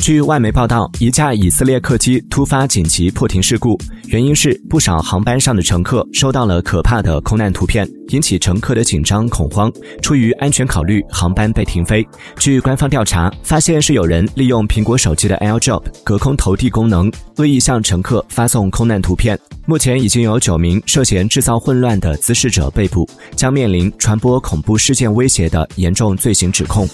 据外媒报道，一架以色列客机突发紧急破停事故，原因是不少航班上的乘客收到了可怕的空难图片，引起乘客的紧张恐慌。出于安全考虑，航班被停飞。据官方调查，发现是有人利用苹果手机的 AirDrop 隔空投递功能，恶意向乘客发送空难图片。目前已经有九名涉嫌制造混乱的滋事者被捕，将面临传播恐怖事件威胁的严重罪行指控。